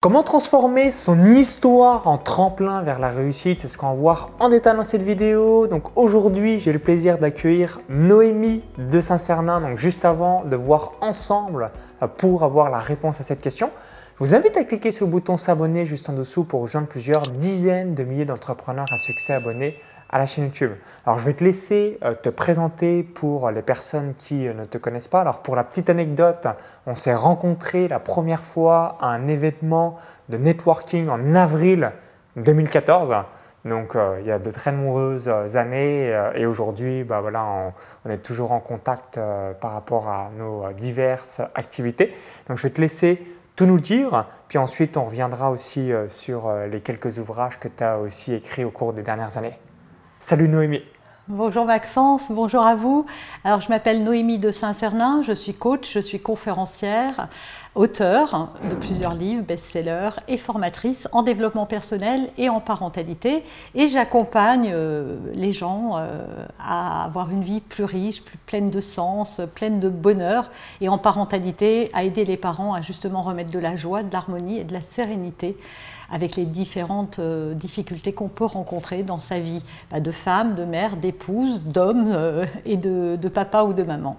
Comment transformer son histoire en tremplin vers la réussite? C'est ce qu'on va voir en détail dans cette vidéo. Donc aujourd'hui, j'ai le plaisir d'accueillir Noémie de Saint-Cernin. Donc juste avant de voir ensemble euh, pour avoir la réponse à cette question, je vous invite à cliquer sur le bouton s'abonner juste en dessous pour rejoindre plusieurs dizaines de milliers d'entrepreneurs à succès abonnés à la chaîne YouTube. Alors je vais te laisser euh, te présenter pour les personnes qui euh, ne te connaissent pas. Alors pour la petite anecdote, on s'est rencontrés la première fois à un événement de networking en avril 2014. Donc euh, il y a de très nombreuses années et aujourd'hui bah, voilà, on, est toujours en contact par rapport à nos diverses activités. Donc je vais te laisser tout nous dire, puis ensuite on reviendra aussi sur les quelques ouvrages que tu as aussi écrits au cours des dernières années. Salut Noémie. Bonjour Maxence, bonjour à vous. Alors je m'appelle Noémie de Saint-Cernin, je suis coach, je suis conférencière, auteur de plusieurs livres, best-sellers et formatrice en développement personnel et en parentalité. Et j'accompagne euh, les gens euh, à avoir une vie plus riche, plus pleine de sens, pleine de bonheur et en parentalité à aider les parents à justement remettre de la joie, de l'harmonie et de la sérénité avec les différentes euh, difficultés qu'on peut rencontrer dans sa vie de femme, de mère, d'épouse, d'homme euh, et de, papa ou de maman.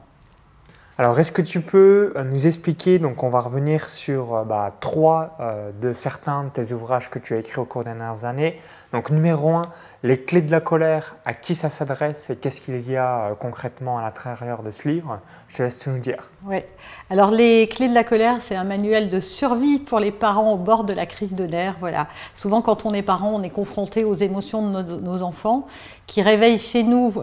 Alors, est-ce que tu peux euh, nous expliquer, donc on va revenir sur bah, trois de certains de tes ouvrages que tu as écrits au cours des dernières années. Donc, numéro un, les clés de la colère, à qui ça s'adresse et qu'est-ce qu'il y a concrètement à l'intérieur de ce livre Je te laisse tout nous dire. Oui, alors les clés de la colère, c'est un manuel de survie pour les parents au bord de la crise de nerfs. Voilà. Souvent, quand on est parent, on est confronté aux émotions de nos, enfants qui réveillent chez nous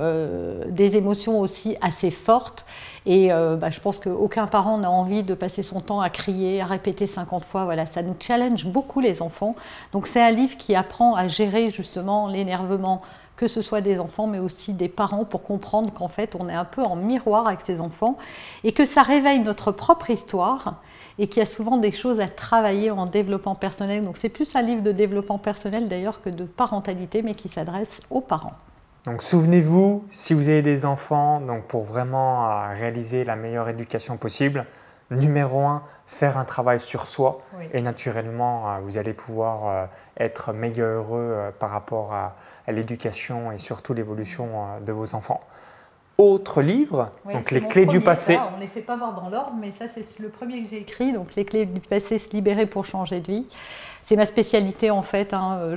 des émotions aussi assez fortes. Et euh, bah, je pense qu'aucun parent n'a envie de passer son temps à crier, à répéter 50 fois. Voilà, ça nous challenge beaucoup les enfants. Donc c'est un livre qui apprend à gérer justement l'énervement que ce soit des enfants, mais aussi des parents, pour comprendre qu'en fait, on est un peu en miroir avec ces enfants et que ça réveille notre propre histoire et qu'il y a souvent des choses à travailler en développement personnel. Donc c'est plus un livre de développement personnel d'ailleurs que de parentalité, mais qui s'adresse aux parents. Donc souvenez-vous, si vous avez des enfants, donc pour vraiment euh, réaliser la meilleure éducation possible, numéro un, faire un travail sur soi et naturellement euh, vous allez pouvoir euh, être méga heureux par rapport à, l'éducation et surtout l'évolution de vos enfants. Autre livre, donc les clés du passé. on ne les fait pas voir dans l'ordre, mais ça c'est le premier que j'ai écrit, donc les clés du passé se libérer pour changer de vie. C'est ma spécialité en fait. Hein.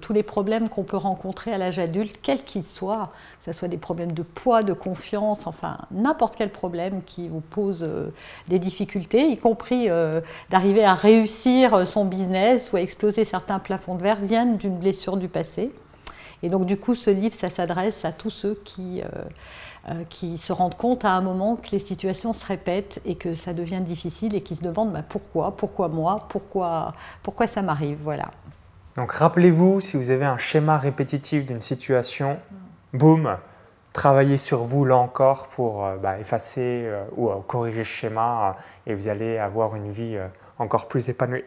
tous les problèmes qu'on peut rencontrer à l'âge adulte, quels qu'ils soient, que ce soit des problèmes de poids, de confiance, enfin n'importe quel problème qui vous pose euh, des difficultés, y compris euh, d'arriver à réussir son business ou à exploser certains plafonds de verre, viennent d'une blessure du passé. Et donc du coup, ce livre, ça s'adresse à tous ceux qui, euh, euh, qui se rendent compte à un moment que les situations se répètent et que ça devient difficile et qui se demandent bah, pourquoi, pourquoi moi, pourquoi, pourquoi ça m'arrive. Voilà. Donc rappelez-vous, si vous avez un schéma répétitif d'une situation, boum, travaillez sur vous là encore pour euh, bah, effacer ou corriger ce schéma et vous allez avoir une vie encore plus épanouie.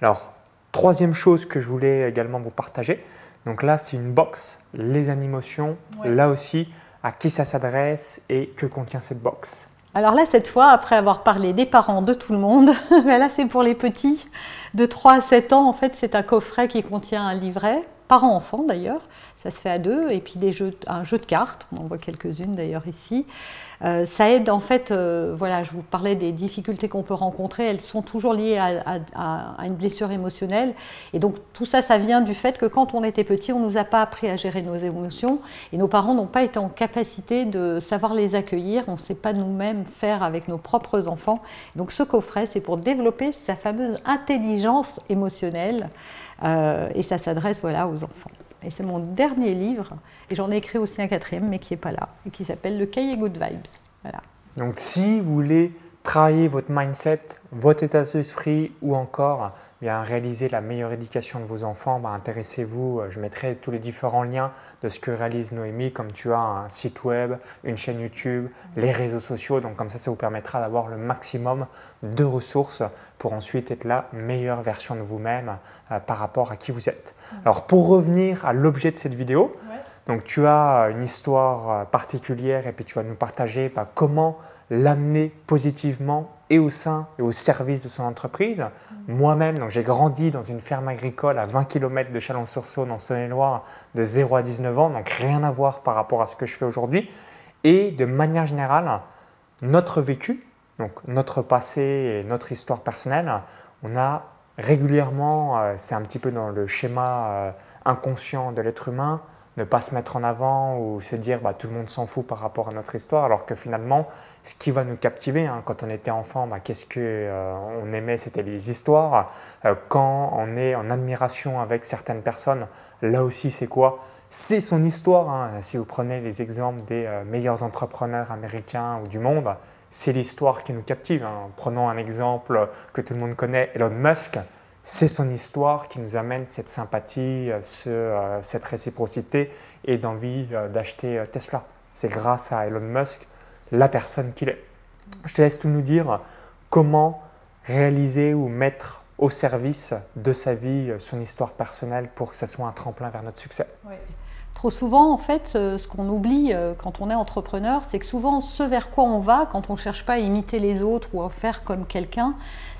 Alors, troisième chose que je voulais également vous partager, donc là, c'est une box, les animations. Là aussi, à qui ça s'adresse et que contient cette box alors là, cette fois, après avoir parlé des parents, de tout le monde, ben là, c'est pour les petits de 3 à 7 ans. En fait, c'est un coffret qui contient un livret, parents-enfants d'ailleurs, ça se fait à deux, et puis des un jeu de cartes, on en voit quelques-unes d'ailleurs ici. Euh, ça aide en fait, euh, voilà, je vous parlais des difficultés qu'on peut rencontrer, elles sont toujours liées à, une blessure émotionnelle. Et donc tout ça, ça vient du fait que quand on était petit, on ne nous a pas appris à gérer nos émotions et nos parents n'ont pas été en capacité de savoir les accueillir. On ne sait pas nous-mêmes faire avec nos propres enfants. Donc ce coffret, c'est pour développer sa fameuse intelligence émotionnelle euh, et ça s'adresse voilà, aux enfants. Et c'est mon dernier livre, et j'en ai écrit aussi un quatrième, mais qui n'est pas là, et qui s'appelle Le Cahier Good Vibes. Voilà. Donc si vous voulez travailler votre mindset, votre état d'esprit ou encore bien réaliser la meilleure éducation de vos enfants, ben, intéressez-vous. Euh, je mettrai tous les différents liens de ce que réalise Noémie, comme tu as un site web, une chaîne YouTube, les réseaux sociaux. Donc comme ça, ça vous permettra d'avoir le maximum de ressources pour ensuite être la meilleure version de vous-même euh, par rapport à qui vous êtes. Alors pour revenir à l'objet de cette vidéo, donc tu as une histoire euh, particulière et puis tu vas nous partager bah, comment l'amener positivement et au sein et au service de son entreprise. Moi-même, j'ai grandi dans une ferme agricole à 20 km de Chalon-sur-Saône en Saône-et-Loire de 0 à 19 ans, donc rien à voir par rapport à ce que je fais aujourd'hui. Et de manière générale, notre vécu, donc notre passé et notre histoire personnelle, on a régulièrement, euh, c'est un petit peu dans le schéma euh, inconscient de l'être humain, ne pas se mettre en avant ou se dire bah, tout le monde s'en fout par rapport à notre histoire, alors que finalement, ce qui va nous captiver, hein, quand on était enfant, bah, qu'est-ce qu'on euh, aimait, c'était les histoires. Euh, quand on est en admiration avec certaines personnes, là aussi, c'est quoi? C'est son histoire. Hein. Si vous prenez les exemples des euh, meilleurs entrepreneurs américains ou du monde, c'est l'histoire qui nous captive. Hein. Prenons un exemple que tout le monde connaît, Elon Musk c'est son histoire qui nous amène cette sympathie, euh, euh, cette réciprocité et d'envie euh, d'acheter Tesla. C'est grâce à Elon Musk, la personne qu'il est. Je te laisse tout nous dire comment réaliser ou mettre au service de sa vie son histoire personnelle pour que ça soit un tremplin vers notre succès. Trop souvent, en fait, ce qu'on oublie quand on est entrepreneur, c'est que souvent, ce vers quoi on va, quand on ne cherche pas à imiter les autres ou à faire comme quelqu'un,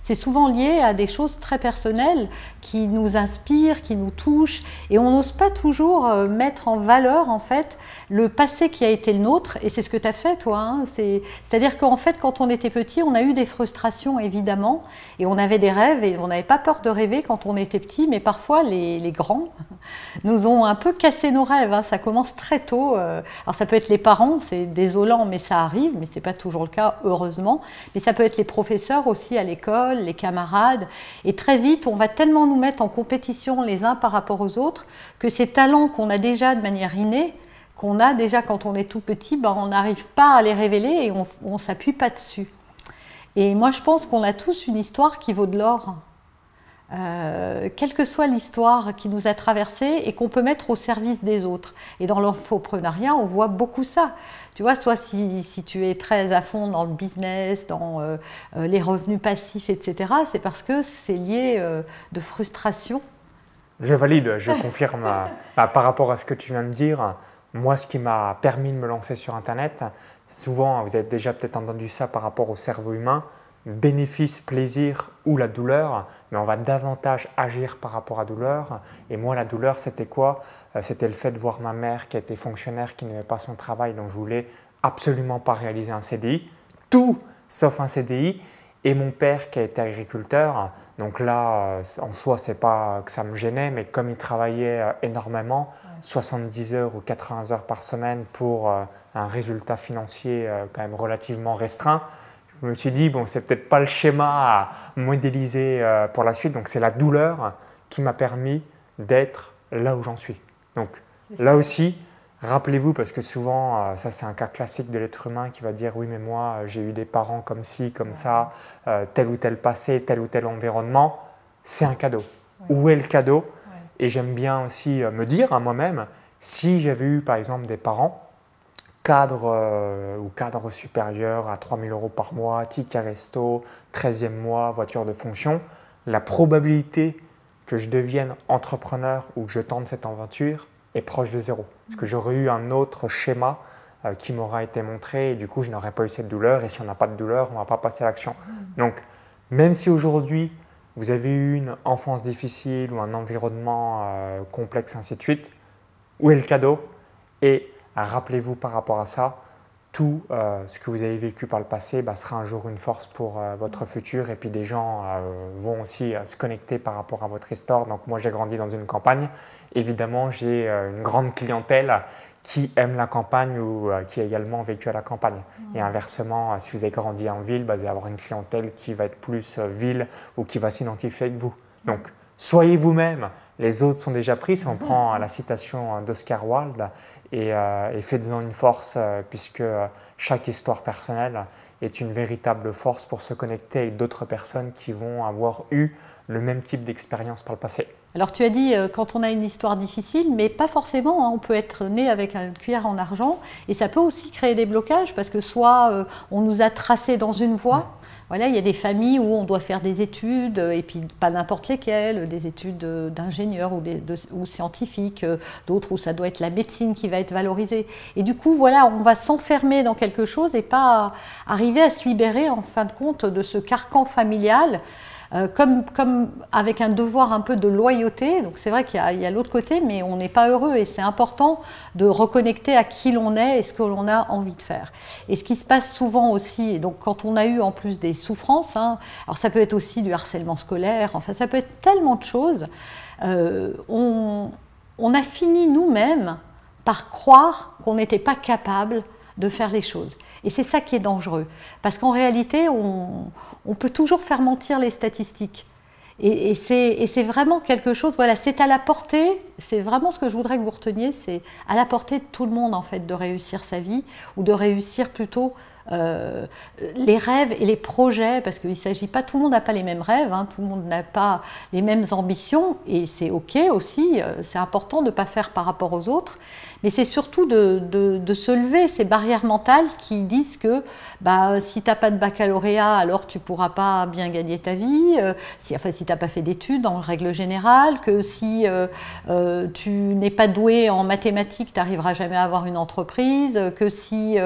c'est souvent lié à des choses très personnelles qui nous inspirent, qui nous touchent, et on n'ose pas toujours euh, mettre en valeur en fait le passé qui a été le nôtre, et c'est ce que tu as fait toi. Hein. C'est-à-dire qu'en fait, quand on était petit, on a eu des frustrations évidemment, et on avait des rêves, et on n'avait pas peur de rêver quand on était petit, mais parfois les, grands nous ont un peu cassé nos rêves. Hein. Ça commence très tôt. Euh. Alors ça peut être les parents, c'est désolant, mais ça arrive, mais c'est pas toujours le cas heureusement. Mais ça peut être les professeurs aussi à l'école les camarades. Et très vite, on va tellement nous mettre en compétition les uns par rapport aux autres que ces talents qu'on a déjà de manière innée, qu'on a déjà quand on est tout petit, ben, on n'arrive pas à les révéler et on ne s'appuie pas dessus. Et moi, je pense qu'on a tous une histoire qui vaut de l'or. Euh, quelle que soit l'histoire qui nous a traversée et qu'on peut mettre au service des autres. Et dans l'infoprenariat, on voit beaucoup ça. Tu vois, soit si, tu es très à fond dans le business, dans euh, euh, les revenus passifs, etc., c'est parce que c'est lié de frustration. Je valide, je confirme bah, par rapport à ce que tu viens de dire. Moi, ce qui m'a permis de me lancer sur Internet, souvent, vous avez déjà peut-être entendu ça par rapport au cerveau humain, bénéfice, plaisir ou la douleur, mais on va davantage agir par rapport à douleur. Et moi, la douleur, c'était quoi? Euh, C'était le fait de voir ma mère qui était fonctionnaire, qui n'avait pas son travail, donc je voulais absolument pas réaliser un CDI, tout sauf un CDI, et mon père qui a été agriculteur. Donc là, euh, en soi, c'est pas que ça me gênait, mais comme il travaillait euh, énormément, 70 heures ou 80 heures par semaine pour un résultat financier quand même relativement restreint, je me suis dit, bon, c'est peut-être pas le schéma à modéliser euh, pour la suite, donc c'est la douleur qui m'a permis d'être là où j'en suis. Donc là aussi, rappelez-vous, parce que souvent, euh, ça c'est un cas classique de l'être humain qui va dire, oui, mais moi, j'ai eu des parents comme ci, comme ça, euh, tel ou tel passé, tel ou tel environnement, c'est un cadeau. Où est le cadeau? Et j'aime bien aussi me dire à moi-même, si j'avais eu par exemple des parents cadre euh, ou cadre supérieur à 3000 euros par mois, ticket resto, 13e mois, voiture de fonction, la probabilité que je devienne entrepreneur ou que je tente cette aventure est proche de zéro. Parce que j'aurais eu un autre schéma euh, qui m'aura été montré et du coup je n'aurais pas eu cette douleur et si on n'a pas de douleur, on ne va pas passer à l'action. Donc même si aujourd'hui vous avez eu une enfance difficile ou un environnement euh, complexe, ainsi de suite, où est le cadeau? Et Rappelez-vous par rapport à ça, tout euh, ce que vous avez vécu par le passé bah, sera un jour une force pour euh, votre futur et puis des gens euh, vont aussi se connecter par rapport à votre histoire. Donc moi j'ai grandi dans une campagne, évidemment j'ai une grande clientèle qui aime la campagne ou qui a également vécu à la campagne. Et inversement, si vous avez grandi en ville, bah, vous allez avoir une clientèle qui va être plus ville ou qui va s'identifier avec vous. Donc soyez vous-même, les autres sont déjà pris. Si on prend la citation d'Oscar Wilde, et, euh, faites-en une force, euh, puisque chaque histoire personnelle est une véritable force pour se connecter avec d'autres personnes qui vont avoir eu le même type d'expérience par le passé. Alors tu as dit euh, quand on a une histoire difficile, mais pas forcément. Hein. on peut être né avec une cuillère en argent et ça peut aussi créer des blocages parce que soit on nous a tracé dans une voie, Voilà, il y a des familles où on doit faire des études, et puis pas n'importe lesquelles, des études d'ingénieur ou, ou scientifiques, d'autres où ça doit être la médecine qui va être valorisée. Et du coup, voilà, on va s'enfermer dans quelque chose et pas arriver à se libérer en fin de compte de ce carcan familial euh, comme, avec un devoir un peu de loyauté. Donc c'est vrai qu'il y a, l'autre côté, mais on n'est pas heureux et c'est important de reconnecter à qui l'on est et ce que l'on a envie de faire. Et ce qui se passe souvent aussi, donc quand on a eu en plus des souffrances, hein, alors ça peut être aussi du harcèlement scolaire, enfin ça peut être tellement de choses, euh, on a fini nous-mêmes par croire qu'on n'était pas capable de faire les choses. Et c'est ça qui est dangereux. Parce qu'en réalité, on, peut toujours faire mentir les statistiques. Et, c'est vraiment quelque chose, voilà, c'est à la portée, c'est vraiment ce que je voudrais que vous reteniez, c'est à la portée de tout le monde en fait de réussir sa vie, ou de réussir plutôt euh, les rêves et les projets, parce qu'il ne s'agit pas, tout le monde n'a pas les mêmes rêves, hein, tout le monde n'a pas les mêmes ambitions, et c'est ok aussi, euh, c'est important de ne pas faire par rapport aux autres, mais c'est surtout de, se lever ces barrières mentales qui disent que bah, si tu n'as pas de baccalauréat, alors tu ne pourras pas bien gagner ta vie, euh, si, enfin tu n'as pas fait d'études en règle générale, que si euh, euh, tu n'es pas doué en mathématiques, tu n'arriveras jamais à avoir une entreprise, que si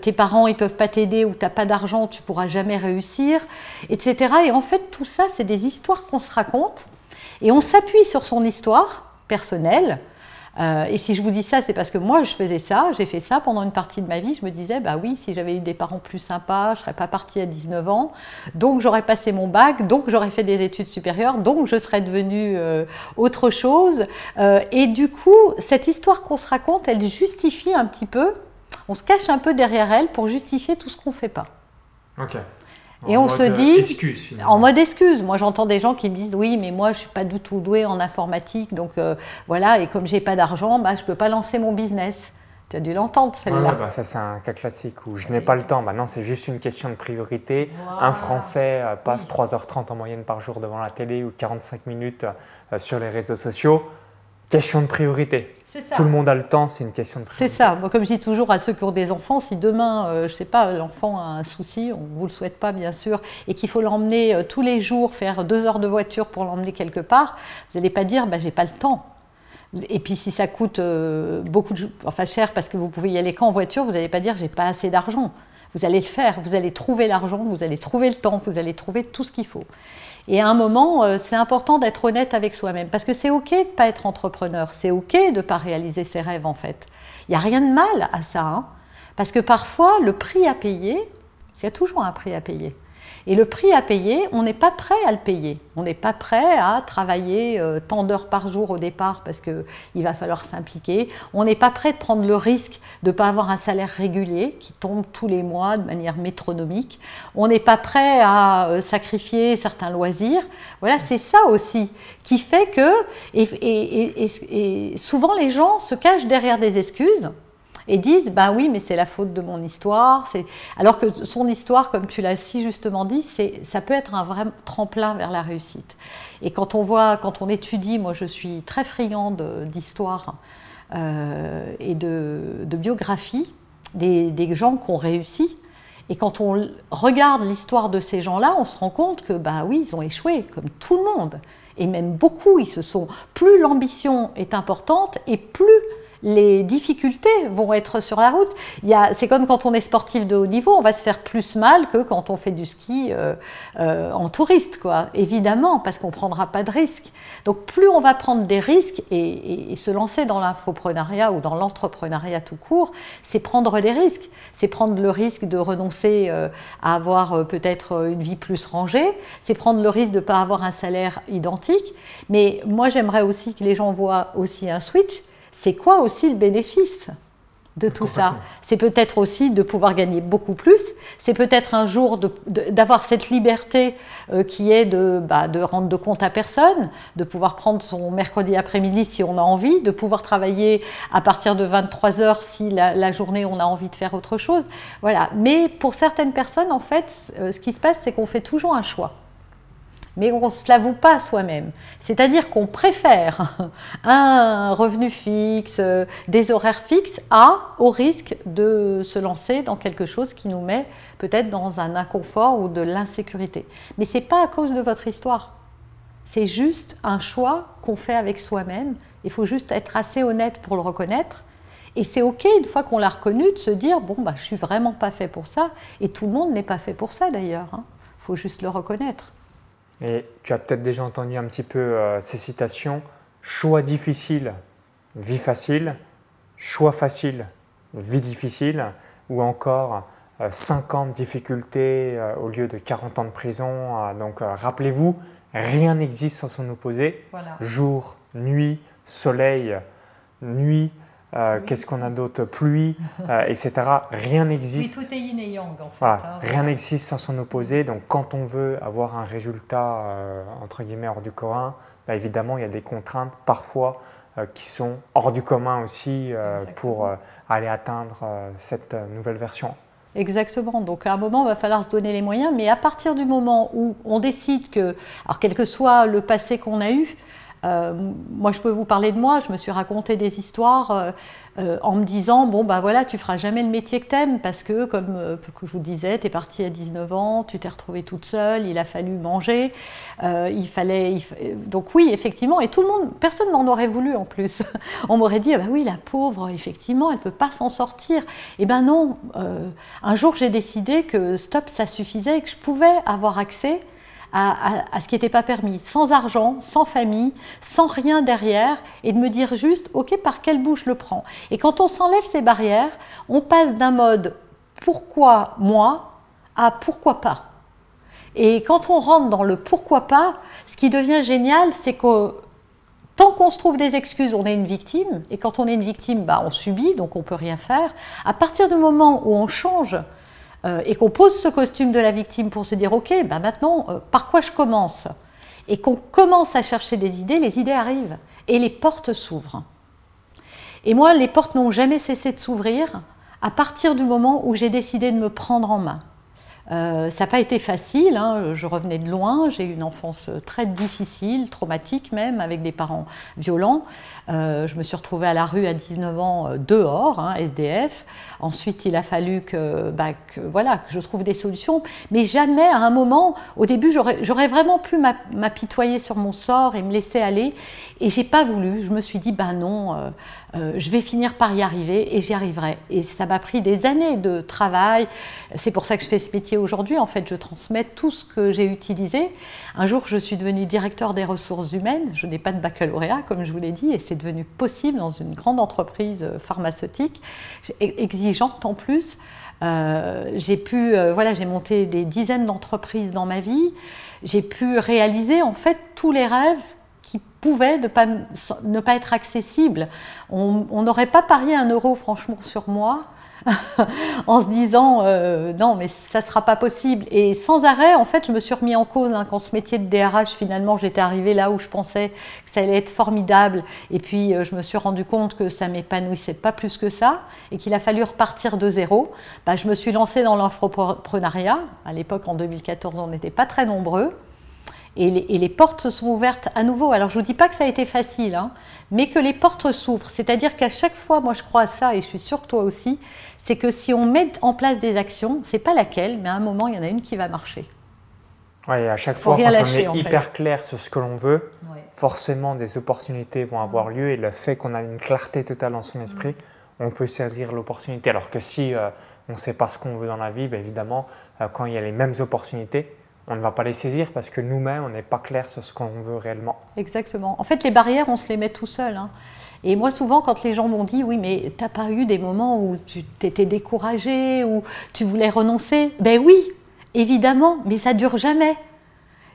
tes parents ne peuvent pas t'aider ou tu n'as pas d'argent, tu pourras jamais réussir, etc. Et en fait, tout ça, c'est des histoires qu'on se raconte et on s'appuie sur son histoire personnelle euh, et si je vous dis ça, c'est parce que moi, je faisais ça, j'ai fait ça pendant une partie de ma vie. Je me disais, bah oui, si j'avais eu des parents plus sympas, je serais pas partie à 19 ans, donc j'aurais passé mon bac, donc j'aurais fait des études supérieures, donc je serais devenue euh, autre chose. Euh, et du coup, cette histoire qu'on se raconte, elle justifie un petit peu, on se cache un peu derrière elle pour justifier tout ce qu'on ne fait pas. Ok et on se dit, en mode excuse. Moi, j'entends des gens qui me disent, oui, mais moi, je suis pas du tout doué en informatique, donc euh, voilà. Et comme j'ai pas d'argent, bah, je peux pas lancer mon business. Tu as dû l'entendre, celle-là. bah, ça, c'est un cas classique où je n'ai pas le temps. Maintenant, c'est juste une question de priorité. Un Français euh, passe 3h30 en moyenne par jour devant la télé ou 45 minutes euh, sur les réseaux sociaux. Question de priorité. Tout le monde a le temps, c'est une question de priorité. C'est ça. Moi, comme je dis toujours à ceux qui ont des enfants, si demain, euh, je ne sais pas, l'enfant a un souci, on ne vous le souhaite pas bien sûr, et qu'il faut l'emmener euh, tous les jours, faire deux heures de voiture pour l'emmener quelque part, vous n'allez pas dire, bah, j'ai pas le temps. Et puis si ça coûte euh, beaucoup de, enfin cher parce que vous pouvez y aller qu'en voiture, vous n'allez pas dire j'ai pas assez d'argent. Vous allez le faire, vous allez trouver l'argent, vous allez trouver le temps, vous allez trouver tout ce qu'il faut. Et à un moment, euh, c'est important d'être honnête avec soi-même, parce que c'est OK de ne pas être entrepreneur, c'est OK de ne pas réaliser ses rêves en fait. Il n'y a rien de mal à ça, hein. parce que parfois, le prix à payer, il y a toujours un prix à payer. Et le prix à payer, on n'est pas prêt à le payer. On n'est pas prêt à travailler euh, tant d'heures par jour au départ parce qu'il va falloir s'impliquer. On n'est pas prêt de prendre le risque de ne pas avoir un salaire régulier qui tombe tous les mois de manière métronomique. On n'est pas prêt à euh, sacrifier certains loisirs. Voilà, c'est ça aussi qui fait que, et souvent les gens se cachent derrière des excuses et disent ben oui mais c'est la faute de mon histoire alors que son histoire comme tu l'as si justement dit ça peut être un vrai tremplin vers la réussite et quand on voit quand on étudie moi je suis très friande d'histoire euh, et de, biographie des, des, gens qui ont réussi et quand on regarde l'histoire de ces gens-là, on se rend compte que, bah oui, ils ont échoué, comme tout le monde. Et même beaucoup, ils se sont. Plus l'ambition est importante et plus les difficultés vont être sur la route. C'est comme quand on est sportif de haut niveau, on va se faire plus mal que quand on fait du ski euh, euh, en touriste, quoi. Évidemment, parce qu'on ne prendra pas de risques. Donc plus on va prendre des risques et, se lancer dans l'infoprenariat ou dans l'entrepreneuriat tout court, c'est prendre des risques. C'est prendre le risque de renoncer euh, à avoir peut-être une vie plus rangée, c'est prendre le risque de ne pas avoir un salaire identique. Mais moi, j'aimerais aussi que les gens voient aussi un switch c'est quoi aussi le bénéfice de tout ça? C'est peut-être aussi de pouvoir gagner beaucoup plus, c'est peut-être un jour d'avoir cette liberté euh, qui est de, bah, de rendre de compte à personne, de pouvoir prendre son mercredi après-midi si on a envie, de pouvoir travailler à partir de 23 heures si la, journée on a envie de faire autre chose. Voilà. Mais pour certaines personnes, en fait, euh, ce qui se passe, c'est qu'on fait toujours un choix. Mais on ne se l'avoue pas soi-même. C'est-à-dire qu'on préfère un revenu fixe, des horaires fixes, à au risque de se lancer dans quelque chose qui nous met peut-être dans un inconfort ou de l'insécurité. Mais ce n'est pas à cause de votre histoire. C'est juste un choix qu'on fait avec soi-même. Il faut juste être assez honnête pour le reconnaître. Et c'est OK, une fois qu'on l'a reconnu, de se dire, bon, bah, je suis vraiment pas fait pour ça. Et tout le monde n'est pas fait pour ça d'ailleurs. Il hein. faut juste le reconnaître. Et tu as peut-être déjà entendu un petit peu euh, ces citations. Choix difficile, vie facile. Choix facile, vie difficile. Ou encore 50 euh, difficultés euh, au lieu de 40 ans de prison. donc rappelez-vous, rien n'existe sans son opposé. Jour, nuit, soleil, nuit, euh, qu'est-ce qu'on a d'autre? Pluie, euh, etc. Rien n'existe. Oui, tout est yin et yang en fait. Hein, rien n'existe sans son opposé. Donc quand on veut avoir un résultat euh, entre guillemets hors du commun, bah, évidemment il y a des contraintes parfois qui sont hors du commun aussi pour aller atteindre cette nouvelle version. Exactement. Donc à un moment, il va falloir se donner les moyens. Mais à partir du moment où on décide que, alors quel que soit le passé qu'on a eu, euh, moi, je peux vous parler de moi. Je me suis raconté des histoires euh, euh, en me disant bon, bah voilà, tu feras jamais le métier que t'aimes parce que, comme je vous disais, tu es partie à 19 ans, tu t'es retrouvée toute seule, il a fallu manger. il fallait. Donc, oui, effectivement, et tout le monde, personne n'en aurait voulu en plus. On m'aurait dit ah bah oui, la pauvre, effectivement, elle peut pas s'en sortir. Eh ben non. un jour, j'ai décidé que stop, ça suffisait et que je pouvais avoir accès à, ce qui n'était pas permis, sans argent, sans famille, sans rien derrière, et de me dire juste, ok, par quelle bouche le prends Et quand on s'enlève ces barrières, on passe d'un mode pourquoi moi à pourquoi pas. Et quand on rentre dans le pourquoi pas, ce qui devient génial, c'est que tant qu'on se trouve des excuses, on est une victime. Et quand on est une victime, bah, on subit, donc on ne peut rien faire. À partir du moment où on change euh, et qu'on pose ce costume de la victime pour se dire ok, ben maintenant, euh, par quoi je commence? Et qu'on commence à chercher des idées, les idées arrivent et les portes s'ouvrent. Et moi, les portes n'ont jamais cessé de s'ouvrir à partir du moment où j'ai décidé de me prendre en main. Euh, ça n'a pas été facile, hein. je revenais de loin, j'ai eu une enfance très difficile, traumatique même, avec des parents violents. Euh, je me suis retrouvée à la rue à 19 ans euh, dehors, hein, SDF. Ensuite, il a fallu bah, que, voilà, que je trouve des solutions. Mais jamais à un moment, au début, j'aurais vraiment pu m'apitoyer sur mon sort et me laisser aller. Et j'ai pas voulu. Je me suis dit, ben non, je vais finir par y arriver et j'y arriverai. Et ça m'a pris des années de travail. C'est pour ça que je fais ce métier aujourd'hui. En fait, je transmets tout ce que j'ai utilisé. Un jour, je suis devenue directeur des ressources humaines. Je n'ai pas de baccalauréat, comme je vous l'ai dit, et c'est devenu possible dans une grande entreprise pharmaceutique, exigeante en plus. Euh, j'ai pu, euh, voilà, j'ai monté des dizaines d'entreprises dans ma vie. J'ai pu réaliser en fait tous les rêves qui pouvaient ne pas, ne pas être accessibles. On n'aurait pas parié un euro franchement sur moi en se disant euh, non mais ça sera pas possible. Et sans arrêt en fait je me suis remis en cause hein, quand ce métier de DRH finalement j'étais arrivée là où je pensais que ça allait être formidable. Et puis euh, je me suis rendu compte que ça m'épanouissait pas plus que ça et qu'il a fallu repartir de zéro. Bah, je me suis lancée dans l'entreprenariat à l'époque en 2014 on n'était pas très nombreux. Et les, portes se sont ouvertes à nouveau. Alors je ne vous dis pas que ça a été facile, hein, mais que les portes s'ouvrent. C'est-à-dire qu'à chaque fois, moi je crois à ça, et je suis sûre que toi aussi, c'est que si on met en place des actions, c'est pas laquelle, mais à un moment, il y en a une qui va marcher. Oui, à chaque fois, quand on est hyper clair sur ce que l'on veut, forcément des opportunités vont avoir lieu et le fait qu'on a une clarté totale dans son esprit, on peut saisir l'opportunité. Alors que si euh, on ne sait pas ce qu'on veut dans la vie, bien évidemment, euh, quand il y a les mêmes opportunités, on ne va pas les saisir parce que nous-mêmes, on n'est pas clair sur ce qu'on veut réellement. Exactement. En fait, les barrières, on se les met tout seul. Hein. Et moi, souvent, quand les gens m'ont dit, oui, mais t'as pas eu des moments où tu t'étais découragé, ou tu voulais renoncer? Ben oui, évidemment, mais ça dure jamais.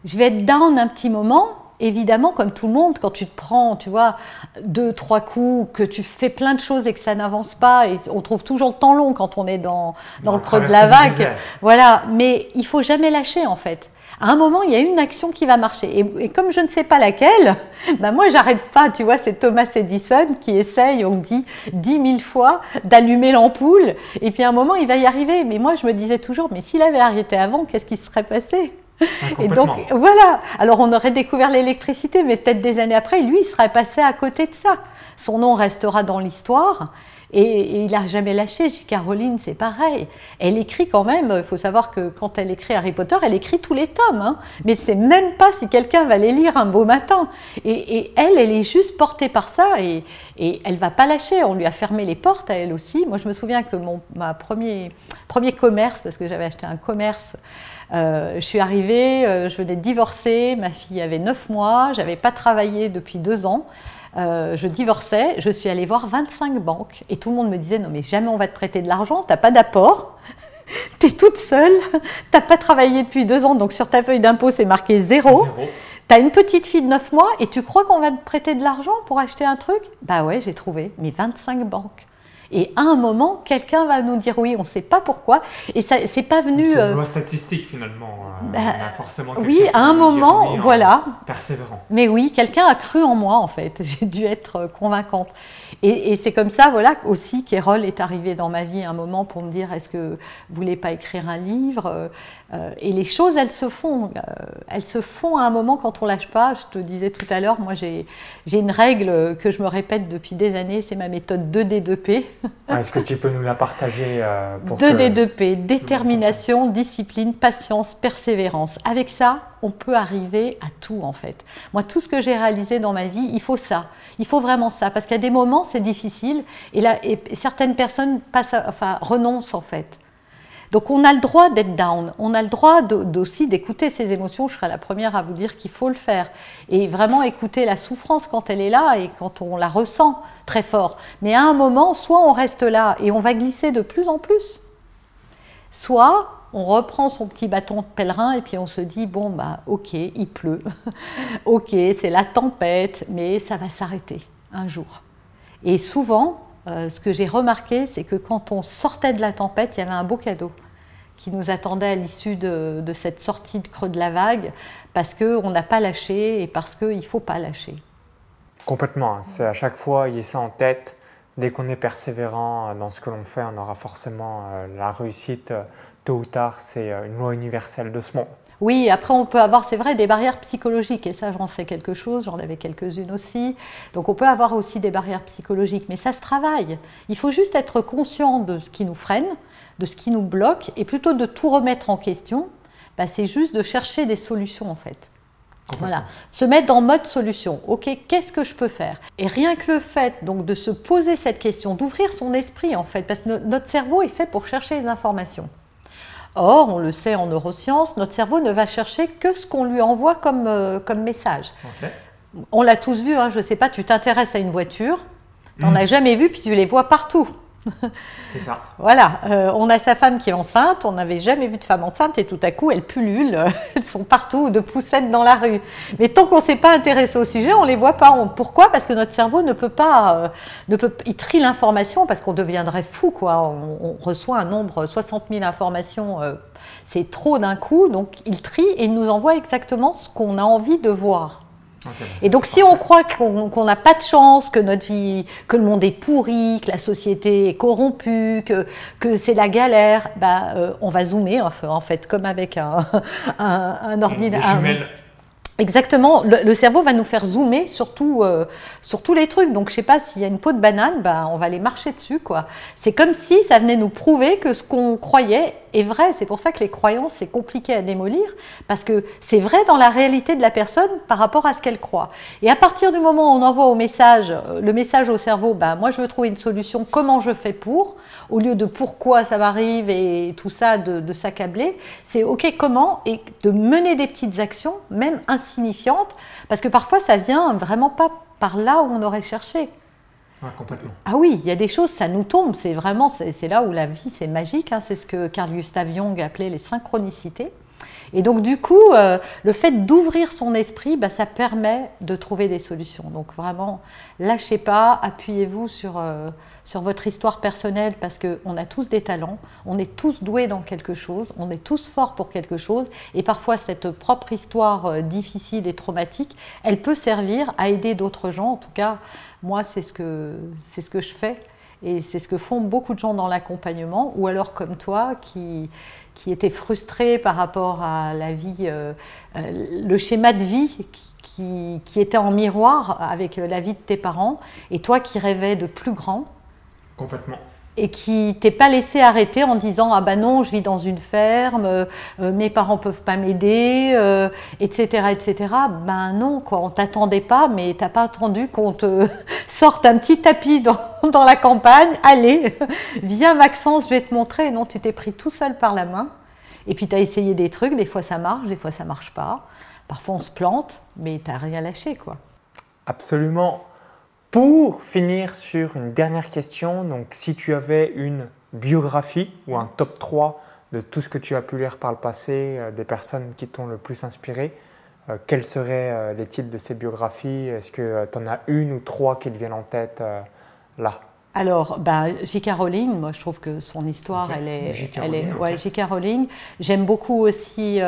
Je vais être down un petit moment, évidemment, comme tout le monde, quand tu te prends, tu vois, deux, trois coups, que tu fais plein de choses et que ça n'avance pas, et on trouve toujours le temps long quand on est dans, dans le creux de la vague. Voilà, mais il faut jamais lâcher en fait à un moment, il y a une action qui va marcher. Et, comme je ne sais pas laquelle, ben moi, j'arrête pas. Tu vois, c'est Thomas Edison qui essaye, on me dit, dix mille fois d'allumer l'ampoule. Et puis à un moment, il va y arriver. Mais moi, je me disais toujours, mais s'il avait arrêté avant, qu'est-ce qui se serait passé? Et donc voilà. Alors on aurait découvert l'électricité, mais peut-être des années après, lui, il serait passé à côté de ça. Son nom restera dans l'histoire. Et, il n'a jamais lâché. Caroline, c'est pareil. Elle écrit quand même. Il faut savoir que quand elle écrit Harry Potter, elle écrit tous les tomes. Hein. Mais c'est même pas si quelqu'un va les lire un beau matin. Et, elle, elle est juste portée par ça et, et elle va pas lâcher. On lui a fermé les portes à elle aussi. Moi, je me souviens que mon premier commerce, parce que j'avais acheté un commerce, euh, je suis arrivée, euh, je venais de divorcer, ma fille avait 9 mois, j'avais pas travaillé depuis 2 ans. Euh, je divorçais, je suis allée voir 25 banques et tout le monde me disait non mais jamais on va te prêter de l'argent, t'as pas d'apport, tu es toute seule, t'as pas travaillé depuis deux ans donc sur ta feuille d'impôt c'est marqué zéro. Tu as une petite fille de 9 mois et tu crois qu'on va te prêter de l'argent pour acheter un truc? Bah ouais, j'ai trouvé, mais 25 banques. Et à un moment, quelqu'un va nous dire oui, on ne sait pas pourquoi. Et ça, c'est pas venu. C'est une euh, loi statistique finalement. Euh, bah, forcément. Oui, à un moment, voilà. Persévérant. Mais oui, quelqu'un a cru en moi en fait. J'ai dû être euh, convaincante. Et, c'est comme ça, voilà, aussi qu'Erol est arrivé dans ma vie à un moment pour me dire est-ce que vous voulez pas écrire un livre Et les choses, elles se font. elles se font à un moment quand on lâche pas. Je te disais tout à l'heure, moi j'ai une règle que je me répète depuis des années, c'est ma méthode 2D2P. Est-ce que tu peux nous la partager euh, pour 2D2P, détermination, discipline, patience, persévérance. Avec ça, on peut arriver à tout en fait. Moi, tout ce que j'ai réalisé dans ma vie, il faut ça. Il faut vraiment ça. Parce qu'il y a des moments, c'est difficile. Et, là, et certaines personnes passent enfin, renoncent en fait. Donc on a le droit d'être down, on a le droit aussi d'écouter ses émotions. Je serai la première à vous dire qu'il faut le faire. Et vraiment écouter la souffrance quand elle est là et quand on la ressent très fort. Mais à un moment, soit on reste là et on va glisser de plus en plus, soit on reprend son petit bâton de pèlerin et puis on se dit bon bah ok il pleut, ok c'est la tempête, mais ça va s'arrêter un jour. Et souvent euh, ce que j'ai remarqué, c'est que quand on sortait de la tempête, il y avait un beau cadeau qui nous attendait à l'issue de, cette sortie de creux de la vague, parce qu'on n'a pas lâché et parce qu'il ne faut pas lâcher. Complètement, hein. c'est à chaque fois, il y a ça en tête. Dès qu'on est persévérant dans ce que l'on fait, on aura forcément euh, la réussite. Tôt ou tard, c'est euh, une loi universelle de ce monde. Oui, après on peut avoir, c'est vrai, des barrières psychologiques, et ça j'en sais quelque chose, j'en avais quelques-unes aussi. Donc on peut avoir aussi des barrières psychologiques, mais ça se travaille. Il faut juste être conscient de ce qui nous freine, de ce qui nous bloque, et plutôt de tout remettre en question, bah, c'est juste de chercher des solutions en fait. Voilà, se mettre en mode solution. Ok, qu'est-ce que je peux faire? Et rien que le fait donc de se poser cette question, d'ouvrir son esprit en fait, parce que notre cerveau est fait pour chercher les informations. Or, on le sait en neurosciences, notre cerveau ne va chercher que ce qu'on lui envoie comme, euh, comme message. On l'a tous vu, hein, je ne sais pas, tu t'intéresses à une voiture, tu n'en mm. as jamais vu, puis tu les vois partout. C'est ça. Voilà, euh, on a sa femme qui est enceinte, on n'avait jamais vu de femme enceinte et tout à coup elles pullulent, elles sont partout, de poussettes dans la rue. Mais tant qu'on ne s'est pas intéressé au sujet, on ne les voit pas. Pourquoi? Parce que notre cerveau ne peut pas, euh, ne peut, il trie l'information parce qu'on deviendrait fou quoi. On, reçoit un nombre 60 000 informations, euh, c'est trop d'un coup, donc il trie et il nous envoie exactement ce qu'on a envie de voir et donc, si on croit qu'on n'a pas de chance, que notre vie, que le monde est pourri, que la société est corrompue, que, que c'est la galère, bah, euh, on va zoomer en fait, comme avec un, un, un ordinateur. Exactement, le, cerveau va nous faire zoomer sur, euh, sur tous les trucs. Donc, je sais pas, s'il y a une peau de banane, bah, on va aller marcher dessus. quoi. C'est comme si ça venait nous prouver que ce qu'on croyait est vrai. C'est pour ça que les croyances, c'est compliqué à démolir, parce que c'est vrai dans la réalité de la personne par rapport à ce qu'elle croit. Et à partir du moment où on envoie au message, euh, le message au cerveau, bah, moi je veux trouver une solution, comment je fais pour, au lieu de pourquoi ça m'arrive et tout ça, de, de s'accabler, c'est ok, comment, et de mener des petites actions, même insignifiantes, parce que parfois ça vient vraiment pas par là où on aurait cherché. Ah oui, il y a des choses, ça nous tombe. C'est vraiment, c'est là où la vie, c'est magique. Hein. c'est ce que Carl Gustav Jung appelait les synchronicités. Et donc du coup, euh, le fait d'ouvrir son esprit, bah, ça permet de trouver des solutions. Donc vraiment, lâchez pas, appuyez-vous sur, euh, sur votre histoire personnelle parce qu'on a tous des talents, on est tous doués dans quelque chose, on est tous forts pour quelque chose. Et parfois, cette propre histoire euh, difficile et traumatique, elle peut servir à aider d'autres gens. En tout cas, moi, c'est ce, que, c'est ce que je fais. Et c'est ce que font beaucoup de gens dans l'accompagnement, ou alors comme toi, qui, qui étaient frustrés par rapport à la vie, euh, euh, le schéma de vie qui, était en miroir avec la vie de tes parents, et toi qui rêvais de plus grand. Complètement et qui t'est pas laissé arrêter en disant ah ben non je vis dans une ferme euh, mes parents peuvent pas m'aider etc etc ben non quoi on t'attendait pas mais t'as pas attendu qu'on te sorte un petit tapis dans, dans la campagne. Allez viens Maxence je vais te montrer. Non tu t'es pris tout seul par la main. Et puis tu as essayé des trucs des fois ça marche des fois ça marche pas. Parfois on se plante mais tu rien lâché quoi. Absolument pour finir sur une dernière question, donc si tu avais une biographie ou un top 3 de tout ce que tu as pu lire par le passé, euh, des personnes qui t'ont le plus inspiré, euh, quels seraient euh, les titres de ces biographies? Est-ce que tu en as une ou trois qui te viennent en tête là? Alors, bah, J.K. Rowling, moi je trouve que son histoire, elle est. J.K. Rowling. Ouais. Rowling. J'aime beaucoup aussi.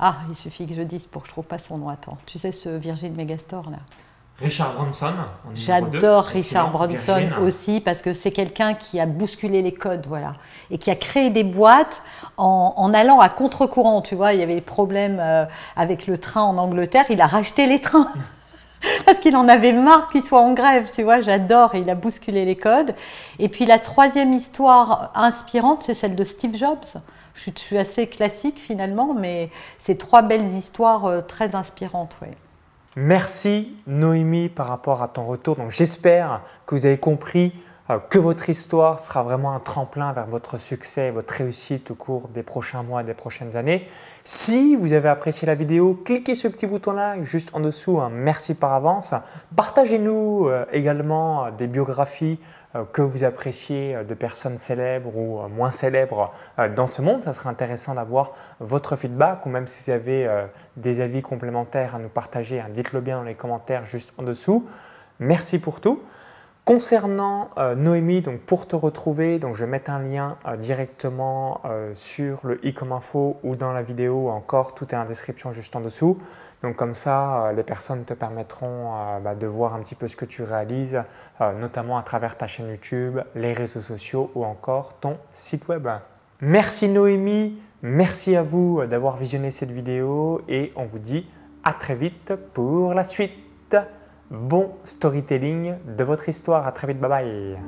Ah, il suffit que je dise pour que je trouve pas son nom. Attends, tu sais ce Virgin Megastore là? Richard Branson. J'adore Richard Branson aussi parce que c'est quelqu'un qui a bousculé les codes, voilà, et qui a créé des boîtes en, allant à contre-courant. Tu vois, il y avait des problèmes euh, avec le train en Angleterre, il a racheté les trains. parce qu'il en avait marre qu'ils soient en grève, tu vois, j'adore, il a bousculé les codes. Et puis la troisième histoire inspirante, c'est celle de Steve Jobs. Je suis, assez classique finalement, mais c'est trois belles histoires euh, très inspirantes. Merci Noémie par rapport à ton retour. Donc j'espère que vous avez compris euh, que votre histoire sera vraiment un tremplin vers votre succès et votre réussite au cours des prochains mois, des prochaines années. Si vous avez apprécié la vidéo, cliquez ce petit bouton-là juste en dessous. merci par avance. Partagez-nous euh, également euh, des biographies que vous appréciez de personnes célèbres ou moins célèbres dans ce monde. Ça serait intéressant d'avoir votre feedback ou même si vous avez des avis complémentaires à nous partager, hein, dites-le bien dans les commentaires juste en dessous. Merci pour tout. Concernant euh, Noémie, donc pour te retrouver, donc je vais mettre un lien euh, directement euh, sur le i comme info ou dans la vidéo encore, tout est en description juste en dessous. Donc comme ça, les personnes te permettront bah, de voir un petit peu ce que tu réalises, notamment à travers ta chaîne YouTube, les réseaux sociaux ou encore ton site web. Merci Noémie, merci à vous d'avoir visionné cette vidéo et on vous dit à très vite pour la suite bon storytelling de votre histoire. À très vite, bye bye